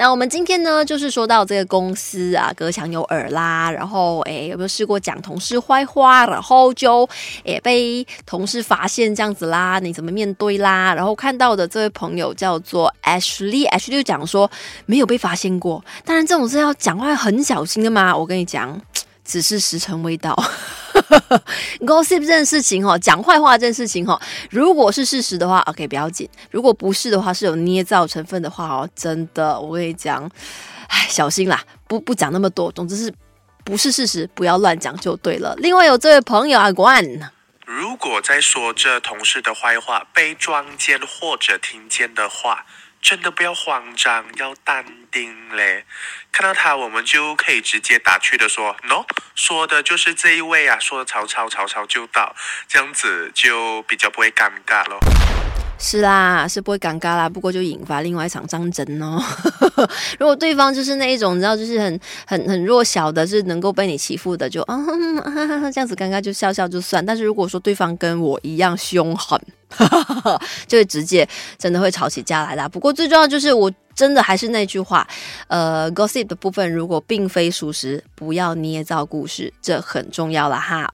那我们今天呢，就是说到这个公司啊，隔墙有耳啦，然后诶，有没有试过讲同事坏话，然后就诶被同事发现这样子啦？你怎么面对啦？然后看到的这位朋友叫做 Ashley，Ashley 就讲说没有被发现过，当然这种是要讲话很小心的嘛。我跟你讲，只是时辰未到。Gossip 这件事情哈，讲坏话这件事情哈，如果是事实的话，OK 不要紧；如果不是的话，是有捏造成分的话哦，真的，我跟你讲，唉，小心啦，不不讲那么多。总之是不是事实，不要乱讲就对了。另外有这位朋友啊，关，如果在说这同事的坏话被撞见或者听见的话，真的不要慌张，要淡定嘞。看到他，我们就可以直接打趣的说：“no，说的就是这一位啊，说曹操，曹操就到，这样子就比较不会尴尬咯。”是啦，是不会尴尬啦，不过就引发另外一场战争哦。如果对方就是那一种，你知道，就是很很很弱小的，是能够被你欺负的，就啊这样子尴尬就笑笑就算。但是如果说对方跟我一样凶狠，就会直接真的会吵起架来的。不过最重要就是，我真的还是那句话，呃，gossip 的部分如果并非属实，不要捏造故事，这很重要了哈。